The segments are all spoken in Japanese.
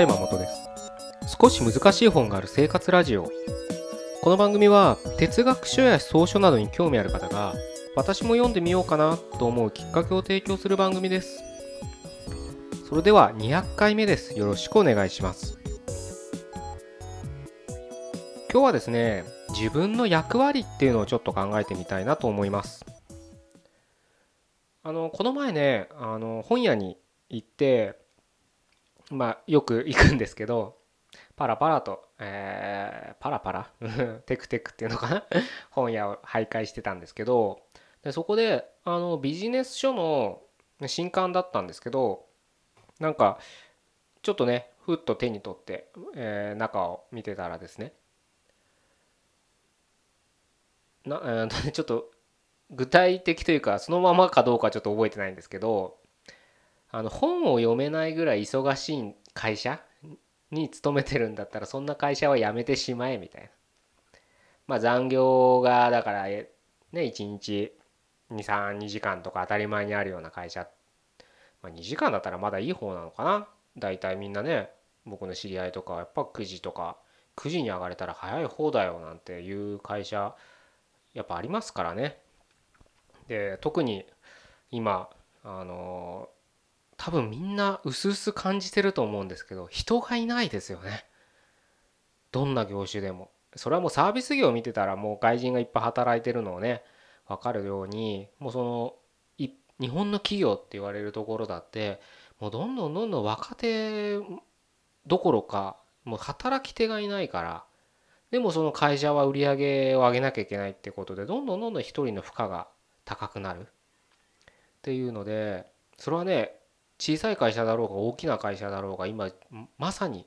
は山本です。少し難しい本がある生活ラジオ。この番組は哲学書や草書などに興味ある方が私も読んでみようかなと思うきっかけを提供する番組です。それでは200回目です。よろしくお願いします。今日はですね自分の役割っていうのをちょっと考えてみたいなと思います。あのこの前ねあの本屋に行ってまあよく行くんですけどパラパラと、えー、パラパラ？テクテクっていうのかな？本屋を徘徊してたんですけどでそこであのビジネス書の新刊だったんですけどなんかちょっとねふっと手に取って、えー、中を見てたらですねな、えー、ちょっと具体的というかそのままかどうかちょっと覚えてないんですけどあの本を読めないぐらい忙しい会社に勤めてるんだったらそんな会社は辞めてしまえみたいな。まあ残業がだからね1日232時間とか当たり前にあるような会社、まあ、2時間だったらまだいい方なのかな。大体みんなね僕の知り合いとかやっぱ9時とか9時に上がれたら早い方だよなんていう会社やっぱありますからね。で特に今あの多分みんな薄々感じてると思うんですけど人がいないですよね。どんな業種でも。それはもうサービス業を見てたらもう外人がいっぱい働いてるのをね分かるようにもうその日本の企業って言われるところだってもうどんどんどんどん若手どころかもう働き手がいないからでもその会社は売り上げを上げなきゃいけないってことでどんどんどんどん一人の負荷が高くなる。っていうのでそれはね小さい会社だろうが大きな会社だろうが今まさに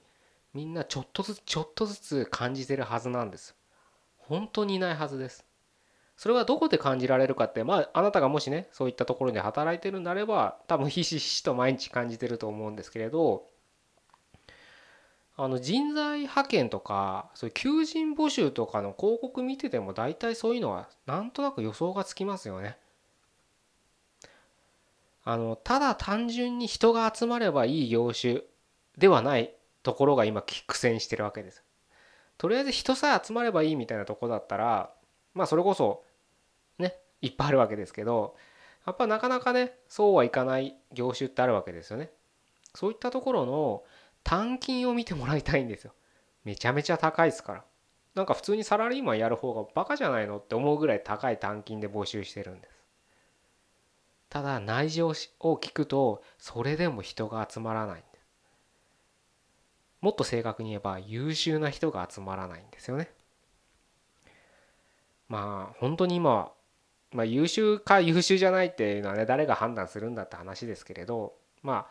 みんなちょっとずつちょっとずつ感じてるはずなんです本当にいないはずですそれはどこで感じられるかってまああなたがもしねそういったところで働いてるんであれば多分ひしひしと毎日感じてると思うんですけれどあの人材派遣とかそういう求人募集とかの広告見てても大体そういうのはなんとなく予想がつきますよね。あのただ単純に人が集まればいい業種ではないところが今苦戦してるわけです。とりあえず人さえ集まればいいみたいなとこだったらまあそれこそねいっぱいあるわけですけどやっぱなかなかねそうはいかない業種ってあるわけですよね。そういったところの単金を見てもらいたいんですよ。めちゃめちゃ高いですから。なんか普通にサラリーマンやる方がバカじゃないのって思うぐらい高い単金で募集してるんです。ただ内情を聞くとそれでも人が集まらないもっと正確に言えば優秀な人が集まらないんですよね。まあ本当に今まあ優秀か優秀じゃないっていうのはね誰が判断するんだって話ですけれどま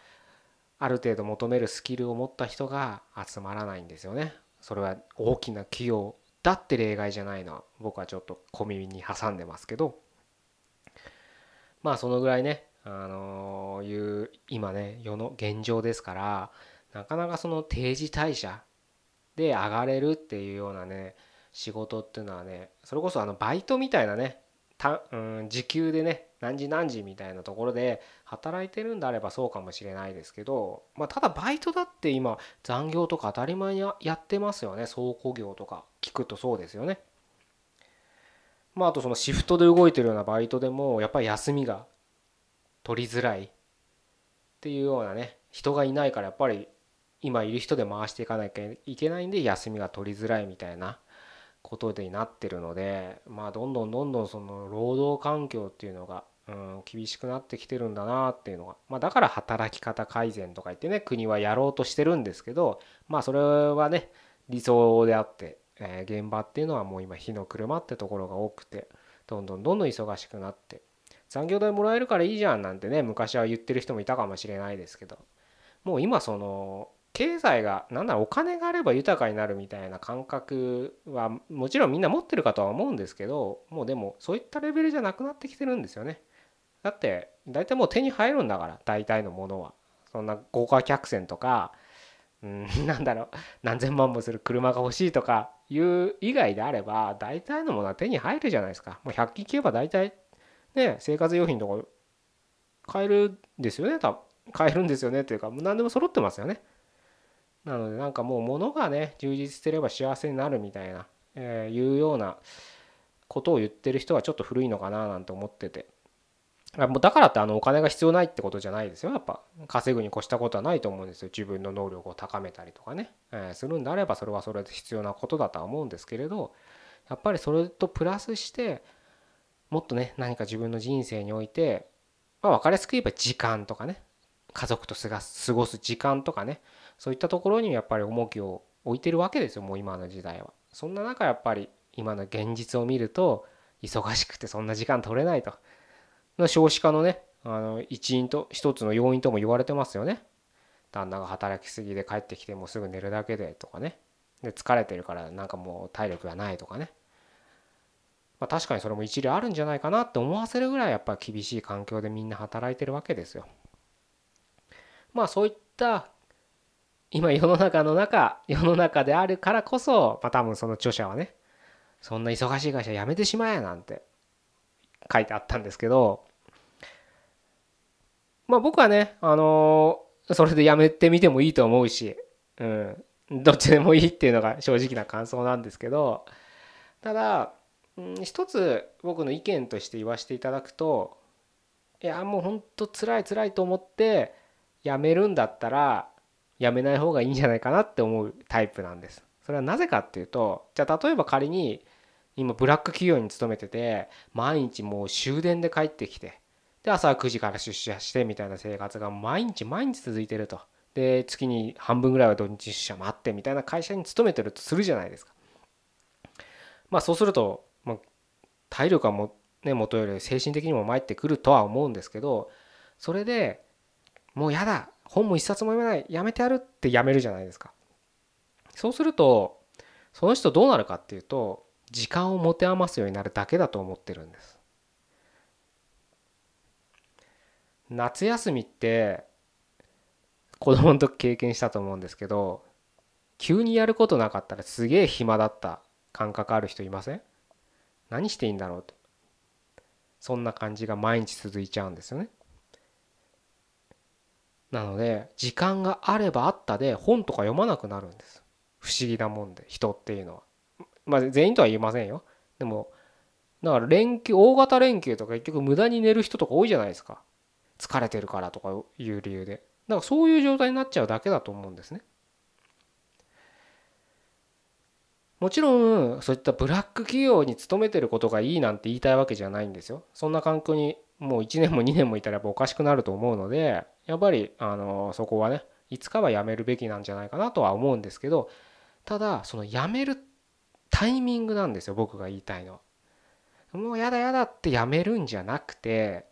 あある程度求めるスキルを持った人が集まらないんですよね。それは大きな企業だって例外じゃないのは僕はちょっと小耳に挟んでますけど。まあそのぐらいねあのいう今ね世の現状ですからなかなかその定時退社で上がれるっていうようなね仕事っていうのはねそれこそあのバイトみたいなねた、うん、時給でね何時何時みたいなところで働いてるんであればそうかもしれないですけど、まあ、ただバイトだって今残業とか当たり前にやってますよね倉庫業とか聞くとそうですよね。まあ、あとそのシフトで動いてるようなバイトでもやっぱり休みが取りづらい。っていうようなね人がいないからやっぱり今いる人で回していかなきゃいけないんで休みが取りづらいみたいなことになってるのでまあどんどんどんどんその労働環境っていうのが、うん、厳しくなってきてるんだなっていうのが、まあ、だから働き方改善とか言ってね国はやろうとしてるんですけどまあそれはね理想であってえ、現場っていうのはもう今火の車ってところが多くてどんどんどんどん忙しくなって残業代もらえるからいいじゃんなんてね昔は言ってる人もいたかもしれないですけどもう今その経済が何だろうお金があれば豊かになるみたいな感覚はもちろんみんな持ってるかとは思うんですけどもうでもそういったレベルじゃなくなってきてるんですよね。だって大体もう手に入るんだから大体のものは。そんな豪華客船とかうん、なんだろう。何千万もする車が欲しいとかいう以外であれば大体のものは手に入るじゃないですか。もう100均消えば大体ね生活用品とか買えるんですよね。多分買えるんですよねっていうか何でも揃ってますよね。なのでなんかもう物がね充実してれば幸せになるみたいな、え、いうようなことを言ってる人はちょっと古いのかななんて思ってて。もうだからってあのお金が必要ないってことじゃないですよ。やっぱ稼ぐに越したことはないと思うんですよ。自分の能力を高めたりとかね、え、するんであればそれはそれで必要なことだとは思うんですけれどやっぱりそれとプラスしてもっとね何か自分の人生においてまあ分かりやすく言えば時間とかね。家族と過ごす時間とかね。そういったところにやっぱり重きを置いてるわけですよもう今の時代は。そんな中やっぱり今の現実を見ると忙しくてそんな時間取れないと。の少子化のねあの一因と一つの要因とも言われてますよね。旦那が働きすぎで帰ってきてもうすぐ寝るだけでとかね。で疲れてるからなんかもう体力がないとかね。まあ、確かにそれも一理あるんじゃないかなって思わせるぐらいやっぱ厳しい環境でみんな働いてるわけですよ。まあそういった今世の中の中世の中であるからこそまあ多分その著者はねそんな忙しい会社辞めてしまえなんて書いてあったんですけどまあ僕はねあのそれで辞めてみてもいいと思うし、うん、どっちでもいいっていうのが正直な感想なんですけどただ、うん、一つ僕の意見として言わせていただくといやもうほんと辛い辛いと思って辞めるんだったら辞めない方がいいんじゃないかなって思うタイプなんです。それはなぜかっていうとじゃあ例えば仮に今ブラック企業に勤めてて毎日もう終電で帰ってきてで朝9時から出社してみたいな生活が毎日毎日続いてると。で月に半分ぐらいは土日出社待ってみたいな会社に勤めてるとするじゃないですか。まあそうすると、まあ、体力はもね元より精神的にも参ってくるとは思うんですけどそれでもうやだ本も一冊も読めないやめてやるってやめるじゃないですか。そうするとその人どうなるかっていうと時間を持て余すようになるだけだと思ってるんです。夏休みって子供の時経験したと思うんですけど急にやることなかったらすげえ暇だった感覚ある人いません？何していいんだろうと。そんな感じが毎日続いちゃうんですよね。なので時間があればあったで本とか読まなくなるんです。不思議なもんで人っていうのは。まあ全員とは言いませんよ。でもだから連休大型連休とか結局無駄に寝る人とか多いじゃないですか。疲れてるからとかいう理由で。だからそういう状態になっちゃうだけだと思うんですね。もちろんそういったブラック企業に勤めてることがいいなんて言いたいわけじゃないんですよ。そんな環境にもう1年も2年もいたらやっぱおかしくなると思うのでやっぱりあのそこはねいつかはやめるべきなんじゃないかなとは思うんですけどただそのやめるタイミングなんですよ僕が言いたいの。は。もうやだやだってやめるんじゃなくて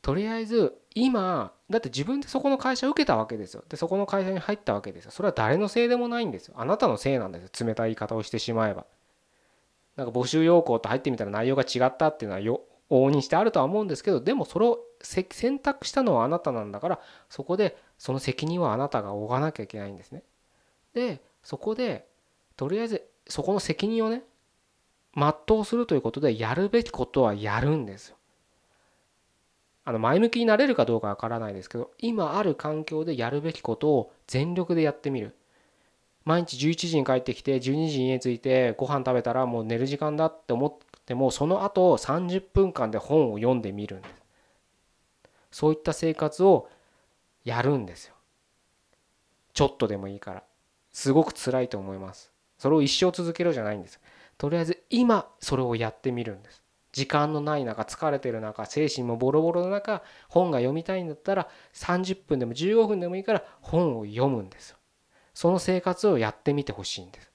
とりあえず今だって自分でそこの会社受けたわけですよ。でそこの会社に入ったわけですよ。それは誰のせいでもないんですよ。あなたのせいなんですよ。冷たい言い方をしてしまえば。なんか募集要項と入ってみたら内容が違ったっていうのはよ往々にしてあるとは思うんですけどでもそれを選択したのはあなたなんだからそこでその責任はあなたが負わなきゃいけないんですね。でそこでとりあえずそこの責任をね全うするということでやるべきことはやるんですよ。あの前向きになれるかどうかわからないですけど今ある環境でやるべきことを全力でやってみる。毎日11時に帰ってきて12時に家着いてご飯食べたらもう寝る時間だって思ってもその後30分間で本を読んでみるんですそういった生活をやるんですよちょっとでもいいからすごく辛いと思いますそれを一生続けろじゃないんです。とりあえず今それをやってみるんです。時間のない中疲れてる中精神もボロボロの中本が読みたいんだったら30分でも15分でもいいから本を読むんですその生活をやってみてほしいんです。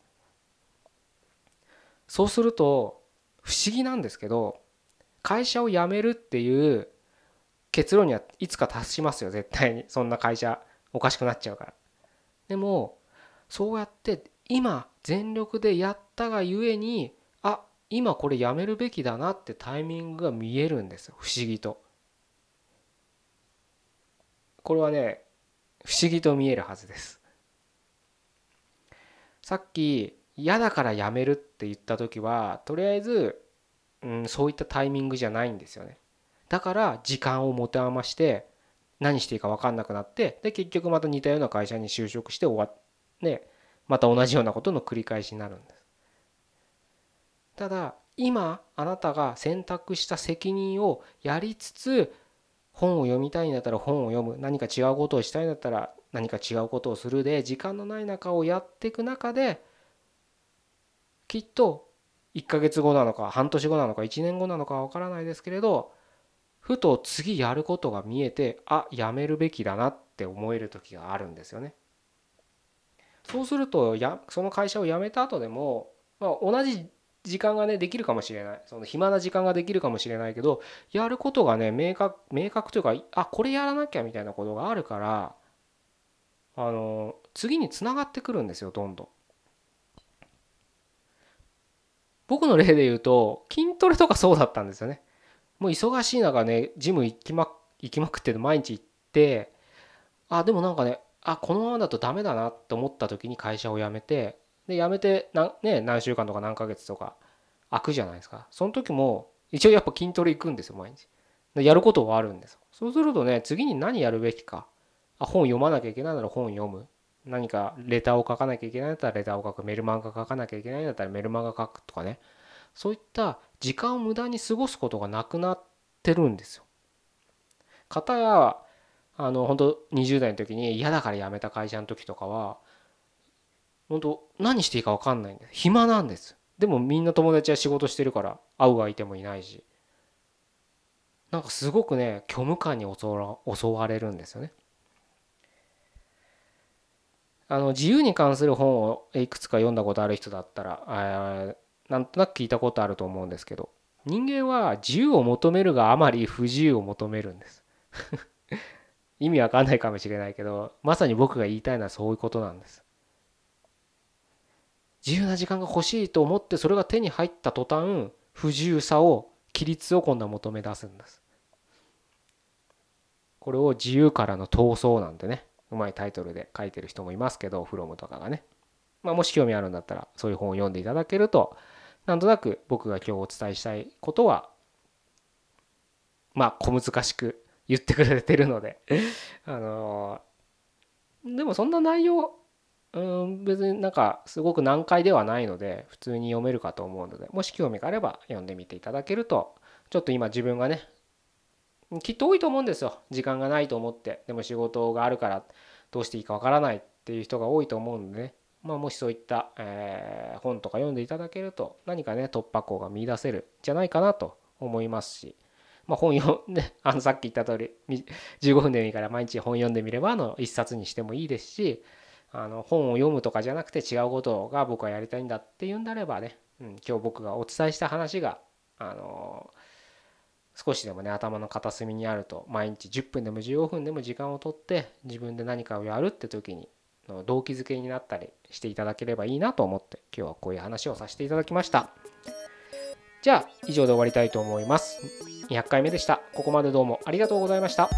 そうすると不思議なんですけど会社を辞めるっていう結論にはいつか達しますよ絶対に。そんな会社おかしくなっちゃうから。でもそうやって今全力でやったがゆえにあ今これやめるべきだなってタイミングが見えるんですよ。不思議と。これはね不思議と見えるはずです。さっき嫌だからやめるって言った時はとりあえず、うん、そういったタイミングじゃないんですよね。だから時間を持て余して何していいか分かんなくなってで結局また似たような会社に就職して終わってまた同じようなことの繰り返しになるんです。ただ今あなたが選択した責任をやりつつ本を読みたいんだったら本を読む何か違うことをしたいんだったら何か違うことをするで時間のない中をやっていく中できっと1ヶ月後なのか半年後なのか1年後なのかわからないですけれどふと次やることが見えてあやめるべきだなって思える時があるんですよね。そうするとやその会社を辞めた後でも、まあ、同じ時間がねできるかもしれないその暇な時間ができるかもしれないけどやることがね明確明確というかあこれやらなきゃみたいなことがあるからあの次につながってくるんですよどんどん。僕の例で言うと筋トレとかそうだったんですよね。もう忙しい中ねジム行きま行きまくって毎日行ってあでもなんかねあこのままだとダメだなって思った時に会社を辞めてで辞めてな、ね、何週間とか何ヶ月とか空くじゃないですか。その時も一応やっぱ筋トレ行くんですよ毎日。でやることはあるんですそうするとね次に何やるべきか。あ本読まなきゃいけないなら本読む。何かレターを書かなきゃいけないんだったらレターを書く。メルマガ書かなきゃいけないんだったらメルマガ書くとかね。そういった時間を無駄に過ごすことがなくなってるんですよ。かたやあの本当20代の時に嫌だから辞めた会社の時とかは本当何していいか分かんないんで暇なんです。でもみんな友達は仕事してるから会う相手もいないし。なんかすごくね虚無感に襲われるんですよね。あの自由に関する本をいくつか読んだことある人だったらなんとなく聞いたことあると思うんですけど人間は自由を求めるがあまり不自由を求めるんです。意味わかんないかもしれないけどまさに僕が言いたいのはそういうことなんです。自由な時間が欲しいと思ってそれが手に入った途端不自由さを規律を今度は求め出すんです。これを自由からの闘争なんてねうまいタイトルで書いてる人もいますけどフロムとかがね、まあ、もし興味あるんだったらそういう本を読んでいただけるとなんとなく僕が今日お伝えしたいことはまあ小難しく言ってくれてるので。あのでもそんな内容うん別になんかすごく難解ではないので普通に読めるかと思うのでもし興味があれば読んでみていただけるとちょっと今自分がねきっと多いと思うんですよ。時間がないと思ってでも仕事があるからどうしていいかわからないっていう人が多いと思うのでね。まあ、もしそういった、え、本とか読んでいただけると何かね突破口が見出せるんじゃないかなと思いますし、まあ、本読んで あのさっき言った通り15分でもいいから毎日本読んでみればの一冊にしてもいいですしあの本を読むとかじゃなくて違うことが僕はやりたいんだっていうんであればね、うん、今日僕がお伝えした話があの少しでもね頭の片隅にあると毎日10分でも15分でも時間をとって自分で何かをやるって時に動機づけになったりしていただければいいなと思って今日はこういう話をさせていただきました。じゃあ以上で終わりたいと思います。200回目でした。ここまでどうもありがとうございました。